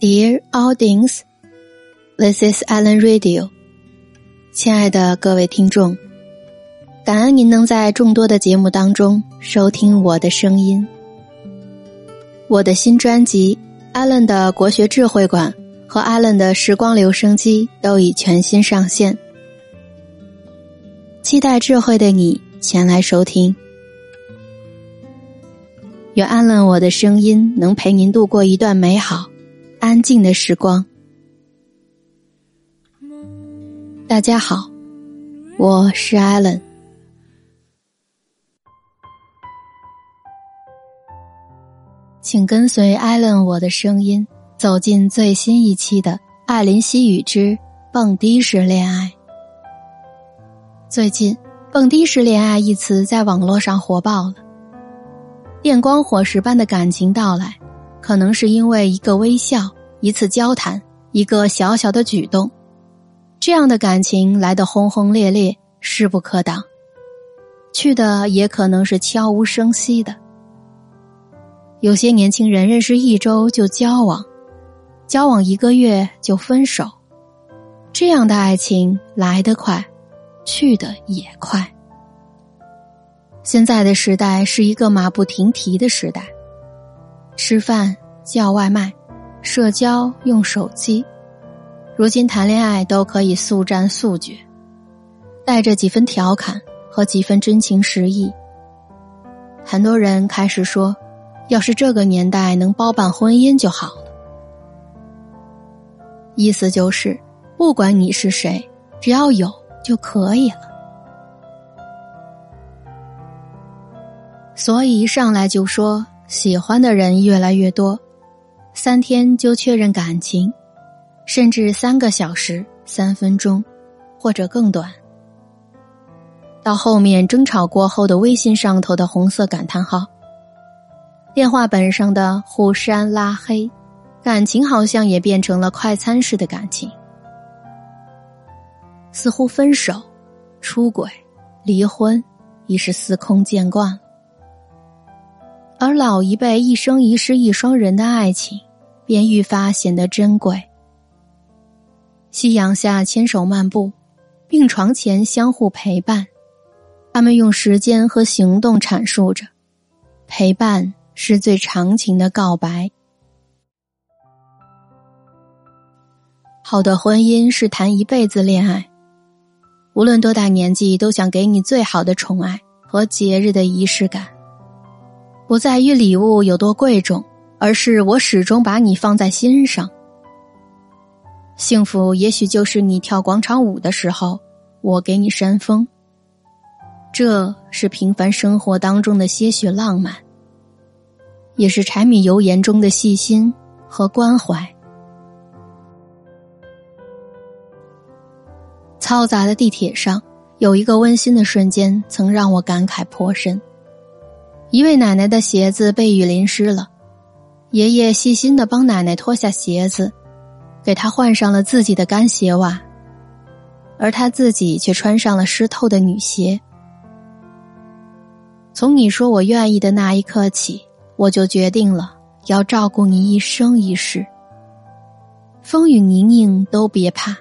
Dear audience, this is Alan Radio。亲爱的各位听众，感恩您能在众多的节目当中收听我的声音。我的新专辑《Alan 的国学智慧馆》和《Alan 的时光留声机》都已全新上线，期待智慧的你前来收听。愿 Alan 我的声音能陪您度过一段美好。安静的时光。大家好，我是艾伦，请跟随艾伦我的声音走进最新一期的《艾琳西语之蹦迪式恋爱》。最近，“蹦迪式恋爱”一词在网络上火爆了，电光火石般的感情到来。可能是因为一个微笑、一次交谈、一个小小的举动，这样的感情来得轰轰烈烈、势不可挡；去的也可能是悄无声息的。有些年轻人认识一周就交往，交往一个月就分手，这样的爱情来得快，去的也快。现在的时代是一个马不停蹄的时代。吃饭叫外卖，社交用手机，如今谈恋爱都可以速战速决，带着几分调侃和几分真情实意。很多人开始说，要是这个年代能包办婚姻就好了。意思就是，不管你是谁，只要有就可以了。所以一上来就说。喜欢的人越来越多，三天就确认感情，甚至三个小时、三分钟，或者更短。到后面争吵过后的微信上头的红色感叹号，电话本上的互删拉黑，感情好像也变成了快餐式的感情，似乎分手、出轨、离婚已是司空见惯。而老一辈一生一世一双人的爱情，便愈发显得珍贵。夕阳下牵手漫步，病床前相互陪伴，他们用时间和行动阐述着，陪伴是最长情的告白。好的婚姻是谈一辈子恋爱，无论多大年纪，都想给你最好的宠爱和节日的仪式感。不在于礼物有多贵重，而是我始终把你放在心上。幸福也许就是你跳广场舞的时候，我给你扇风。这是平凡生活当中的些许浪漫，也是柴米油盐中的细心和关怀。嘈杂的地铁上，有一个温馨的瞬间，曾让我感慨颇深。一位奶奶的鞋子被雨淋湿了，爷爷细心的帮奶奶脱下鞋子，给她换上了自己的干鞋袜，而他自己却穿上了湿透的女鞋。从你说我愿意的那一刻起，我就决定了要照顾你一生一世。风雨泥泞都别怕，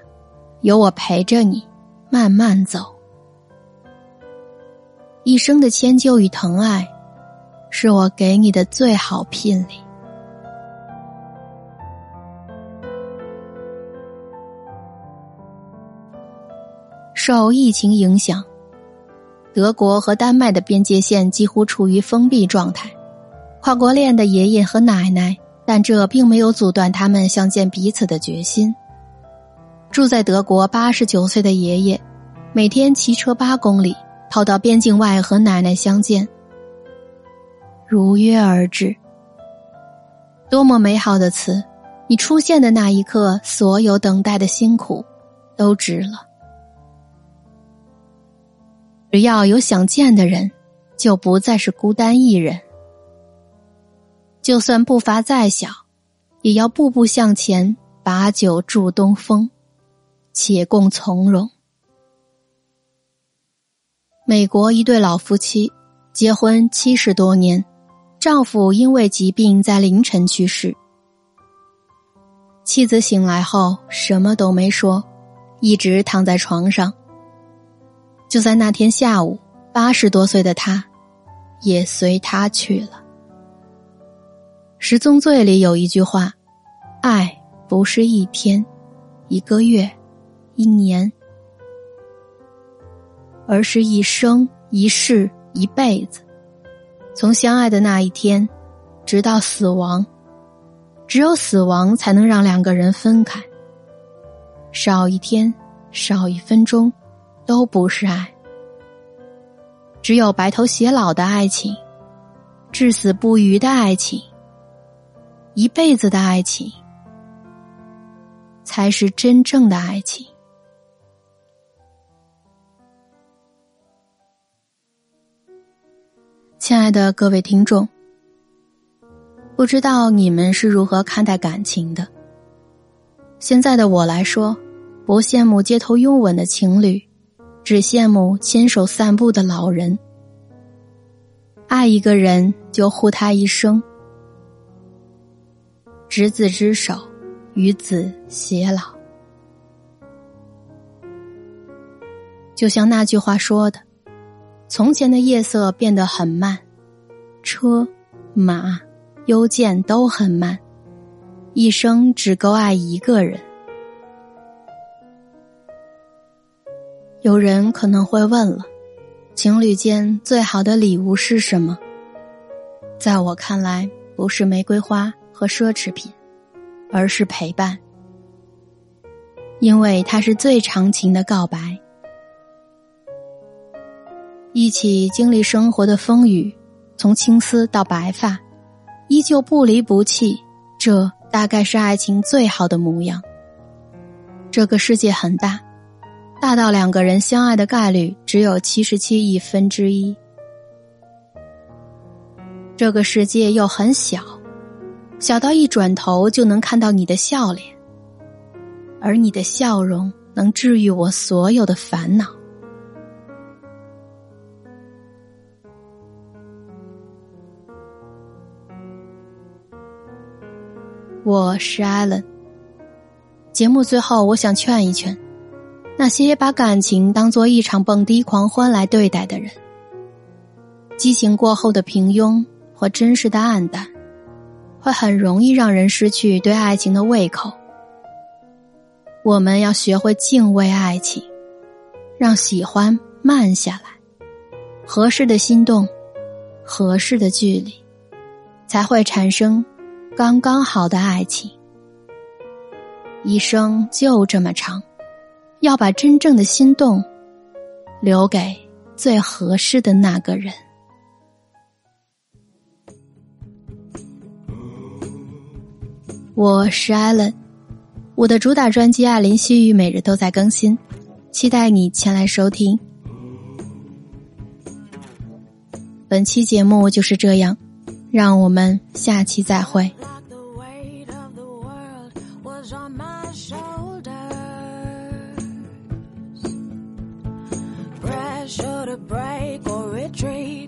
有我陪着你，慢慢走。一生的迁就与疼爱。是我给你的最好聘礼。受疫情影响，德国和丹麦的边界线几乎处于封闭状态。跨国恋的爷爷和奶奶，但这并没有阻断他们相见彼此的决心。住在德国八十九岁的爷爷，每天骑车八公里，跑到边境外和奶奶相见。如约而至，多么美好的词！你出现的那一刻，所有等待的辛苦都值了。只要有想见的人，就不再是孤单一人。就算步伐再小，也要步步向前，把酒祝东风，且共从容。美国一对老夫妻结婚七十多年。丈夫因为疾病在凌晨去世。妻子醒来后什么都没说，一直躺在床上。就在那天下午，八十多岁的他，也随他去了。《十宗罪》里有一句话：“爱不是一天、一个月、一年，而是一生一世一辈子。从相爱的那一天，直到死亡。”只有死亡才能让两个人分开。少一天，少一分钟，都不是爱。只有白头偕老的爱情，至死不渝的爱情，一辈子的爱情，才是真正的爱情。亲爱的各位听众。不知道你们是如何看待感情的？现在的我来说，不羡慕街头拥吻的情侣，只羡慕牵手散步的老人。爱一个人就护他一生，执子之手，与子偕老。就像那句话说的：“从前的夜色变得很慢，车马。”邮件都很慢，一生只够爱一个人。有人可能会问了，情侣间最好的礼物是什么？在我看来，不是玫瑰花和奢侈品，而是陪伴，因为它是最长情的告白。一起经历生活的风雨，从青丝到白发。依旧不离不弃，这大概是爱情最好的模样。这个世界很大，大到两个人相爱的概率只有七十七亿分之一。这个世界又很小，小到一转头就能看到你的笑脸，而你的笑容能治愈我所有的烦恼。我是艾伦。节目最后，我想劝一劝那些把感情当做一场蹦迪狂欢来对待的人。激情过后的平庸和真实的暗淡，会很容易让人失去对爱情的胃口。我们要学会敬畏爱情，让喜欢慢下来，合适的心动，合适的距离，才会产生。刚刚好的爱情，一生就这么长，要把真正的心动留给最合适的那个人。我是艾伦，我的主打专辑《艾琳西语》每日都在更新，期待你前来收听。本期节目就是这样。让我们下期再会。break or retreat.